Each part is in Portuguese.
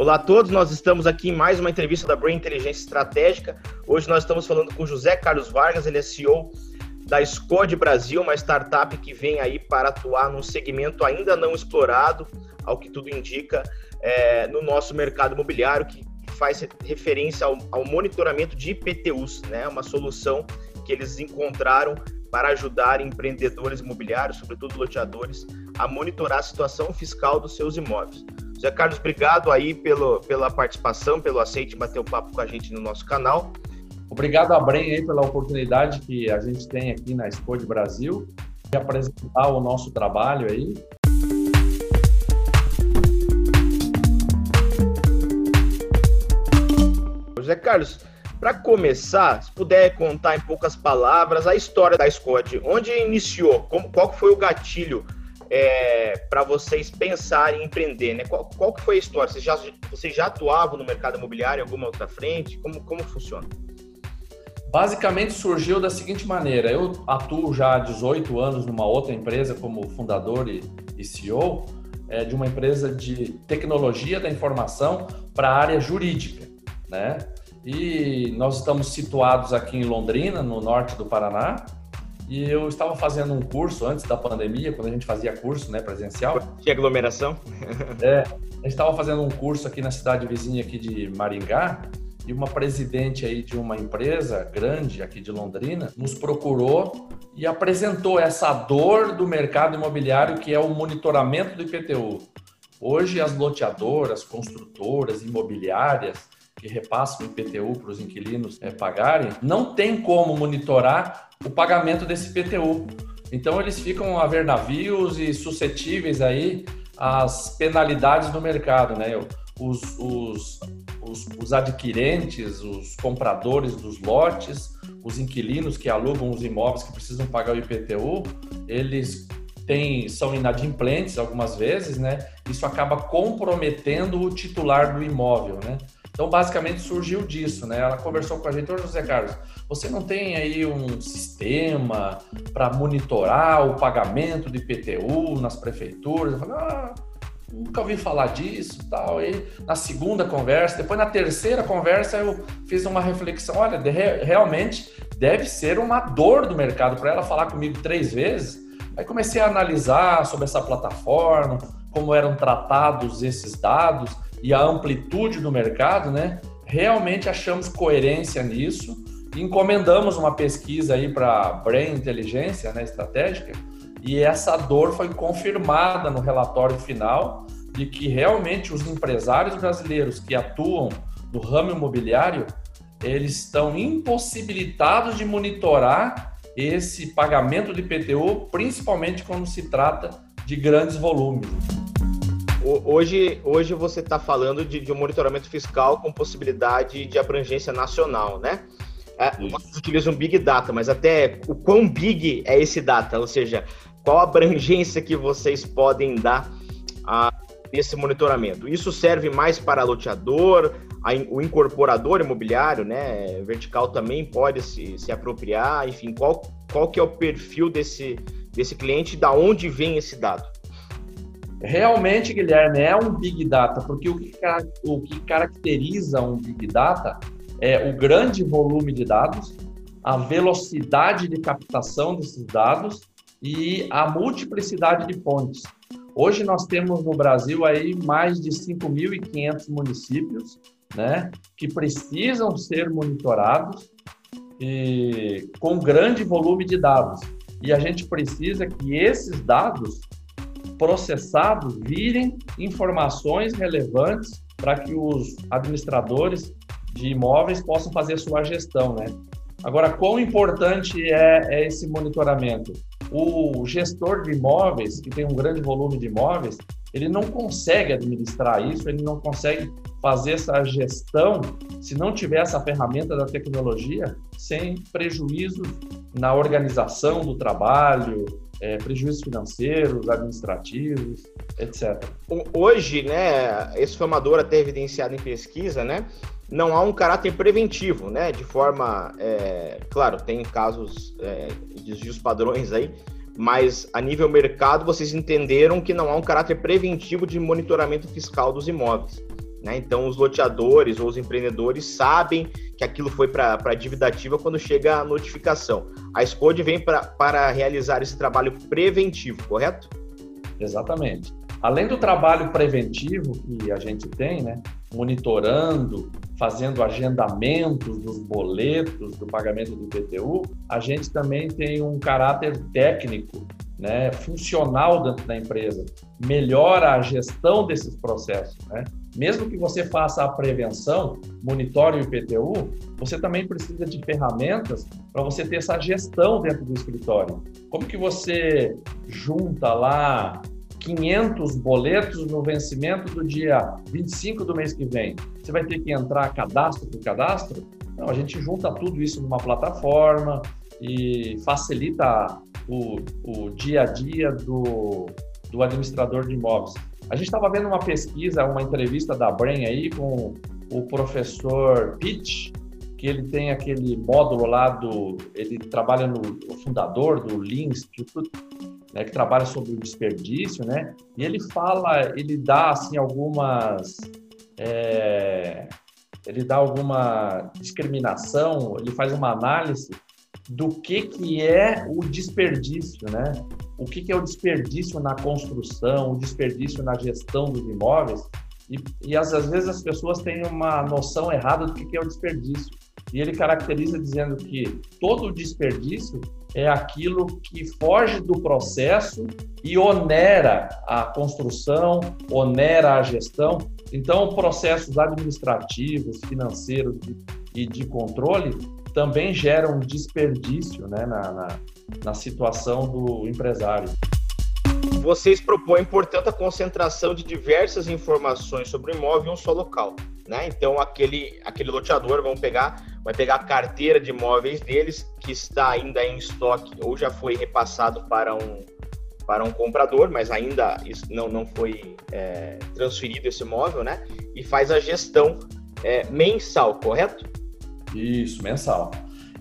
Olá a todos, nós estamos aqui em mais uma entrevista da Brain Inteligência Estratégica. Hoje nós estamos falando com José Carlos Vargas, ele é CEO da Scode Brasil, uma startup que vem aí para atuar num segmento ainda não explorado, ao que tudo indica, é, no nosso mercado imobiliário, que faz referência ao, ao monitoramento de IPTUs, né? Uma solução que eles encontraram para ajudar empreendedores imobiliários, sobretudo loteadores, a monitorar a situação fiscal dos seus imóveis. Zé Carlos, obrigado aí pelo, pela participação, pelo aceite bater o papo com a gente no nosso canal. Obrigado a Bren aí pela oportunidade que a gente tem aqui na Expo de Brasil de apresentar o nosso trabalho aí. José Carlos, para começar, se puder contar em poucas palavras a história da Scott, onde iniciou, como, qual foi o gatilho é, para vocês pensarem em empreender, né? Qual, qual que foi a história? Vocês já, vocês já atuavam no mercado imobiliário em alguma outra frente? Como, como funciona? Basicamente surgiu da seguinte maneira: eu atuo já há 18 anos numa outra empresa como fundador e, e CEO é, de uma empresa de tecnologia da informação para a área jurídica, né? E nós estamos situados aqui em Londrina, no norte do Paraná, e eu estava fazendo um curso antes da pandemia, quando a gente fazia curso né, presencial. Tinha aglomeração? É, a gente estava fazendo um curso aqui na cidade vizinha aqui de Maringá, e uma presidente aí de uma empresa grande aqui de Londrina nos procurou e apresentou essa dor do mercado imobiliário que é o monitoramento do IPTU. Hoje as loteadoras, construtoras, imobiliárias que repassam o IPTU para os inquilinos é, pagarem, não tem como monitorar o pagamento desse IPTU. Então eles ficam a ver navios e suscetíveis aí às penalidades do mercado, né? Os, os, os, os adquirentes, os compradores dos lotes, os inquilinos que alugam os imóveis que precisam pagar o IPTU, eles têm, são inadimplentes algumas vezes, né? Isso acaba comprometendo o titular do imóvel, né? Então, basicamente, surgiu disso, né? Ela conversou com a gente, ô José Carlos, você não tem aí um sistema para monitorar o pagamento de IPTU nas prefeituras? Eu falei, ah, nunca ouvi falar disso tal. E na segunda conversa, depois na terceira conversa, eu fiz uma reflexão, olha, de, realmente deve ser uma dor do mercado para ela falar comigo três vezes. Aí comecei a analisar sobre essa plataforma, como eram tratados esses dados e a amplitude do mercado, né? Realmente achamos coerência nisso e encomendamos uma pesquisa aí para Brain Inteligência, né, estratégica, e essa dor foi confirmada no relatório final de que realmente os empresários brasileiros que atuam no ramo imobiliário, eles estão impossibilitados de monitorar esse pagamento de IPTU, principalmente quando se trata de grandes volumes. Hoje, hoje você está falando de, de, um monitoramento fiscal com possibilidade de abrangência nacional, né? É, vocês utilizam Big Data, mas até o quão big é esse data? Ou seja, qual a abrangência que vocês podem dar a esse monitoramento? Isso serve mais para loteador, a, o incorporador imobiliário, né? Vertical também pode se, se apropriar, enfim, qual, qual que é o perfil desse, desse cliente, da onde vem esse dado? Realmente, Guilherme, é um Big Data, porque o que, o que caracteriza um Big Data é o grande volume de dados, a velocidade de captação desses dados e a multiplicidade de fontes. Hoje nós temos no Brasil aí mais de 5.500 municípios, né, que precisam ser monitorados e, com grande volume de dados. E a gente precisa que esses dados processados virem informações relevantes para que os administradores de imóveis possam fazer sua gestão, né? Agora, quão importante é, é, esse monitoramento? O gestor de imóveis, que tem um grande volume de imóveis, ele não consegue administrar isso, ele não consegue fazer essa gestão se não tiver essa ferramenta da tecnologia, sem prejuízo na organização do trabalho, é, prejuízos financeiros, administrativos, etc. Hoje, né, esse foi uma dor até evidenciada em pesquisa, né, não há um caráter preventivo, né, de forma, é, claro, tem casos é, de desvios padrões aí, mas a nível mercado vocês entenderam que não há um caráter preventivo de monitoramento fiscal dos imóveis. Né? Então, os loteadores ou os empreendedores sabem que aquilo foi para a dívida ativa quando chega a notificação. A SCODE vem pra, para realizar esse trabalho preventivo, correto? Exatamente. Além do trabalho preventivo que a gente tem, né, monitorando, fazendo agendamentos dos boletos do pagamento do IPTU, a gente também tem um caráter técnico, né, funcional dentro da empresa, melhora a gestão desses processos, né? Mesmo que você faça a prevenção, monitore o IPTU, você também precisa de ferramentas para você ter essa gestão dentro do escritório. Como que você junta lá 500 boletos no vencimento do dia 25 do mês que vem, você vai ter que entrar cadastro por cadastro? Não, a gente junta tudo isso numa plataforma e facilita o, o dia a dia do, do administrador de imóveis. A gente estava vendo uma pesquisa, uma entrevista da Brain aí com o professor Pitt, que ele tem aquele módulo lá do. Ele trabalha no o fundador do Lean Institute, né, que trabalha sobre o desperdício, né? E ele fala, ele dá assim algumas, é, ele dá alguma discriminação, ele faz uma análise do que que é o desperdício, né? O que que é o desperdício na construção, o desperdício na gestão dos imóveis e, e às, às vezes as pessoas têm uma noção errada do que que é o desperdício. E ele caracteriza dizendo que todo o desperdício é aquilo que foge do processo e onera a construção, onera a gestão. Então, processos administrativos, financeiros e de controle também geram desperdício né, na, na, na situação do empresário. Vocês propõem, portanto, a concentração de diversas informações sobre o imóvel em um só local. Né? Então, aquele, aquele loteador, vamos pegar vai pegar a carteira de imóveis deles, que está ainda em estoque ou já foi repassado para um, para um comprador, mas ainda não, não foi é, transferido esse imóvel, né? E faz a gestão é, mensal, correto? Isso, mensal.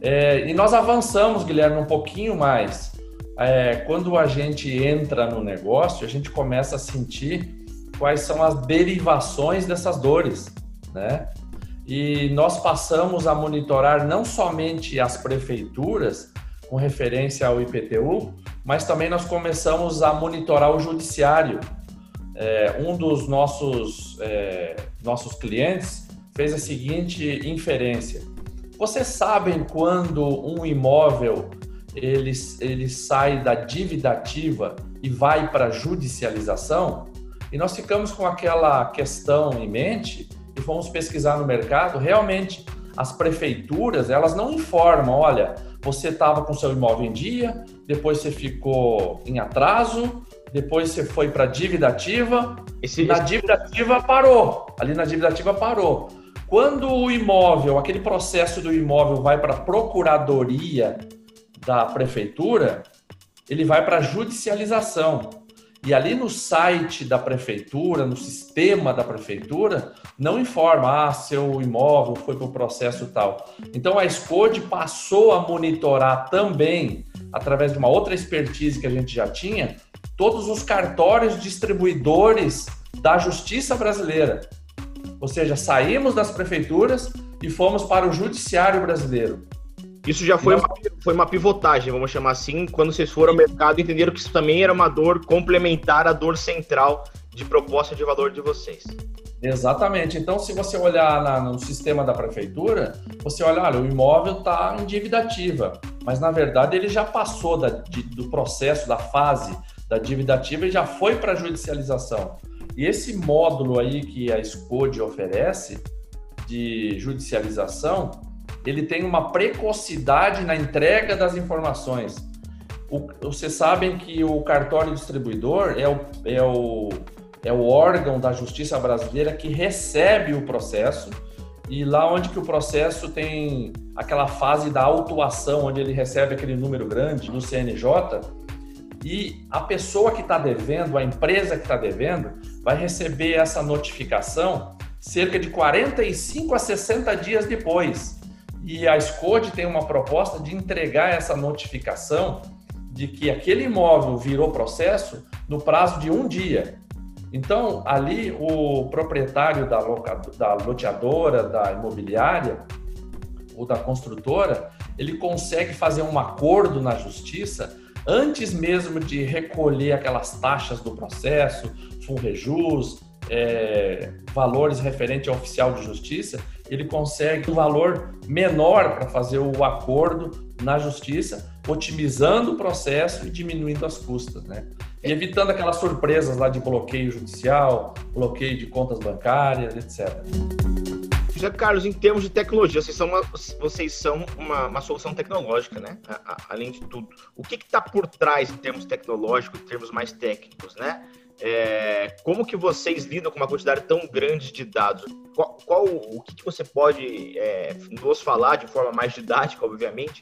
É, e nós avançamos, Guilherme, um pouquinho mais. É, quando a gente entra no negócio, a gente começa a sentir quais são as derivações dessas dores, né? e nós passamos a monitorar não somente as prefeituras com referência ao IPTU, mas também nós começamos a monitorar o judiciário. É, um dos nossos, é, nossos clientes fez a seguinte inferência: vocês sabem quando um imóvel ele, ele sai da dívida ativa e vai para a judicialização? E nós ficamos com aquela questão em mente e fomos pesquisar no mercado, realmente as prefeituras, elas não informam, olha, você estava com seu imóvel em dia, depois você ficou em atraso, depois você foi para dívida ativa, esse, na dívida ativa parou, ali na dívida ativa parou. Quando o imóvel, aquele processo do imóvel vai para a procuradoria da prefeitura, ele vai para a judicialização. E ali no site da prefeitura, no sistema da prefeitura, não informa, ah, seu imóvel foi para o processo tal. Então a SCODE passou a monitorar também, através de uma outra expertise que a gente já tinha, todos os cartórios distribuidores da justiça brasileira. Ou seja, saímos das prefeituras e fomos para o judiciário brasileiro. Isso já foi, uma, foi uma pivotagem, vamos chamar assim, quando vocês foram ao mercado entenderam que isso também era uma dor complementar à dor central de proposta de valor de vocês. Exatamente. Então, se você olhar na, no sistema da prefeitura, você olha, olha, o imóvel está em dívida ativa, mas na verdade ele já passou da, de, do processo, da fase da dívida ativa e já foi para a judicialização. E esse módulo aí que a SCODE oferece de judicialização, ele tem uma precocidade na entrega das informações. O, vocês sabem que o cartório distribuidor é o, é, o, é o órgão da justiça brasileira que recebe o processo e lá onde que o processo tem aquela fase da autuação, onde ele recebe aquele número grande do CNJ, e a pessoa que está devendo, a empresa que está devendo, vai receber essa notificação cerca de 45 a 60 dias depois. E a SCODE tem uma proposta de entregar essa notificação de que aquele imóvel virou processo no prazo de um dia. Então, ali, o proprietário da, da loteadora, da imobiliária ou da construtora, ele consegue fazer um acordo na justiça antes mesmo de recolher aquelas taxas do processo, FUNREJUS, é, valores referentes ao oficial de justiça, ele consegue um valor menor para fazer o acordo na justiça, otimizando o processo e diminuindo as custas, né? E evitando aquelas surpresas lá de bloqueio judicial, bloqueio de contas bancárias, etc. José Carlos, em termos de tecnologia, vocês são uma, vocês são uma, uma solução tecnológica, né? A, a, além de tudo. O que está por trás em termos tecnológicos, em termos mais técnicos, né? É, como que vocês lidam com uma quantidade tão grande de dados? Qual, qual o que, que você pode é, nos falar de forma mais didática, obviamente,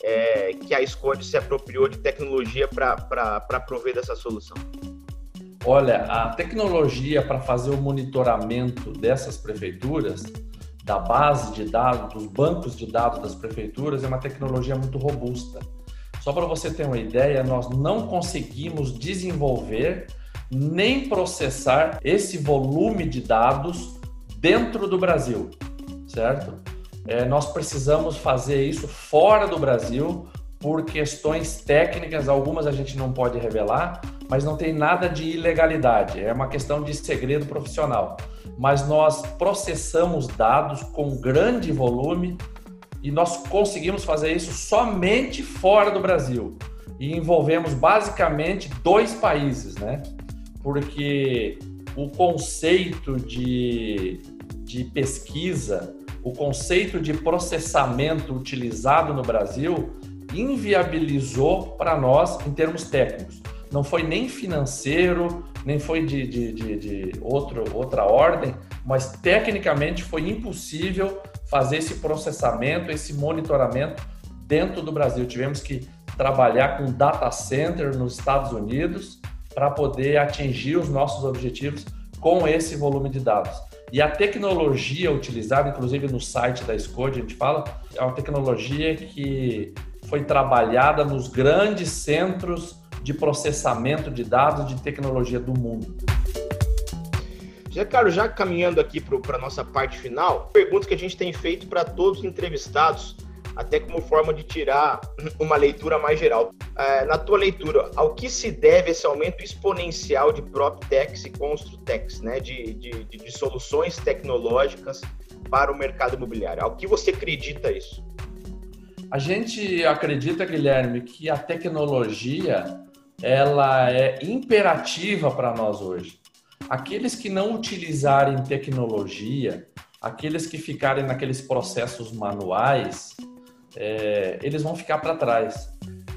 é, que a Scode se apropriou de tecnologia para prover dessa solução? Olha, a tecnologia para fazer o monitoramento dessas prefeituras, da base de dados, dos bancos de dados das prefeituras, é uma tecnologia muito robusta. Só para você ter uma ideia, nós não conseguimos desenvolver nem processar esse volume de dados dentro do Brasil, certo? É, nós precisamos fazer isso fora do Brasil por questões técnicas, algumas a gente não pode revelar, mas não tem nada de ilegalidade, é uma questão de segredo profissional. Mas nós processamos dados com grande volume e nós conseguimos fazer isso somente fora do Brasil. E envolvemos basicamente dois países, né? Porque o conceito de, de pesquisa o conceito de processamento utilizado no Brasil inviabilizou para nós em termos técnicos. Não foi nem financeiro, nem foi de, de, de, de outro, outra ordem, mas tecnicamente foi impossível fazer esse processamento, esse monitoramento dentro do Brasil. Tivemos que trabalhar com data center nos Estados Unidos para poder atingir os nossos objetivos com esse volume de dados. E a tecnologia utilizada, inclusive no site da Scode, a gente fala, é uma tecnologia que foi trabalhada nos grandes centros de processamento de dados de tecnologia do mundo. Já, Carlos, já caminhando aqui para a nossa parte final, perguntas que a gente tem feito para todos os entrevistados até como forma de tirar uma leitura mais geral. É, na tua leitura, ao que se deve esse aumento exponencial de PropTechs e Construtex, né, de, de, de, soluções tecnológicas para o mercado imobiliário? Ao que você acredita isso? A gente acredita, Guilherme, que a tecnologia ela é imperativa para nós hoje. Aqueles que não utilizarem tecnologia, aqueles que ficarem naqueles processos manuais, é, eles vão ficar para trás.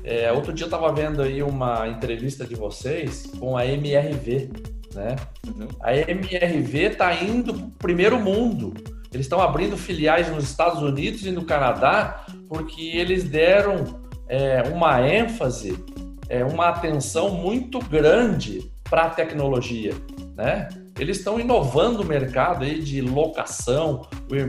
É, outro dia eu estava vendo aí uma entrevista de vocês com a MRV, né? Uhum. A MRV está indo para o primeiro mundo. Eles estão abrindo filiais nos Estados Unidos e no Canadá porque eles deram é, uma ênfase, é, uma atenção muito grande para a tecnologia, né? Eles estão inovando o mercado aí de locação,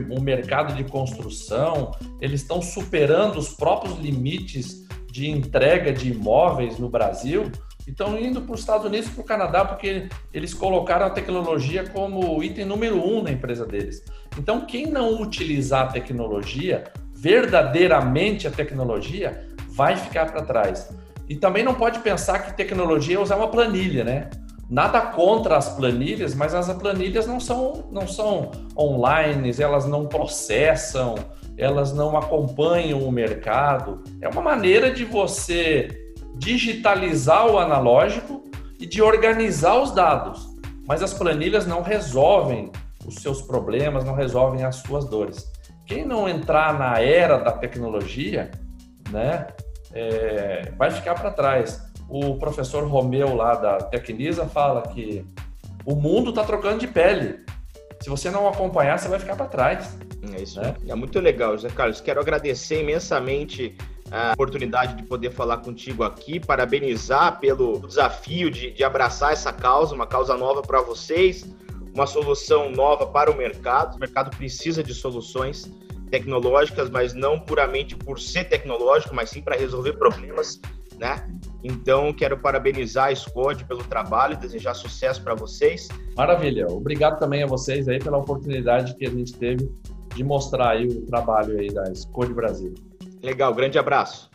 o mercado de construção, eles estão superando os próprios limites de entrega de imóveis no Brasil estão indo para os Estados Unidos para o Canadá porque eles colocaram a tecnologia como item número um na empresa deles. Então, quem não utilizar a tecnologia, verdadeiramente a tecnologia, vai ficar para trás. E também não pode pensar que tecnologia é usar uma planilha, né? Nada contra as planilhas, mas as planilhas não são, não são online, elas não processam, elas não acompanham o mercado. É uma maneira de você digitalizar o analógico e de organizar os dados. Mas as planilhas não resolvem os seus problemas, não resolvem as suas dores. Quem não entrar na era da tecnologia, né, é, vai ficar para trás o professor Romeu lá da Tecnisa fala que o mundo está trocando de pele. Se você não acompanhar, você vai ficar para trás. É isso. Né? É muito legal, José Carlos. Quero agradecer imensamente a oportunidade de poder falar contigo aqui, parabenizar pelo desafio de, de abraçar essa causa, uma causa nova para vocês, uma solução nova para o mercado. O mercado precisa de soluções tecnológicas, mas não puramente por ser tecnológico, mas sim para resolver problemas, né? Então, quero parabenizar a Scode pelo trabalho, desejar sucesso para vocês. Maravilha. Obrigado também a vocês aí pela oportunidade que a gente teve de mostrar aí o trabalho aí da Scode Brasil. Legal, grande abraço.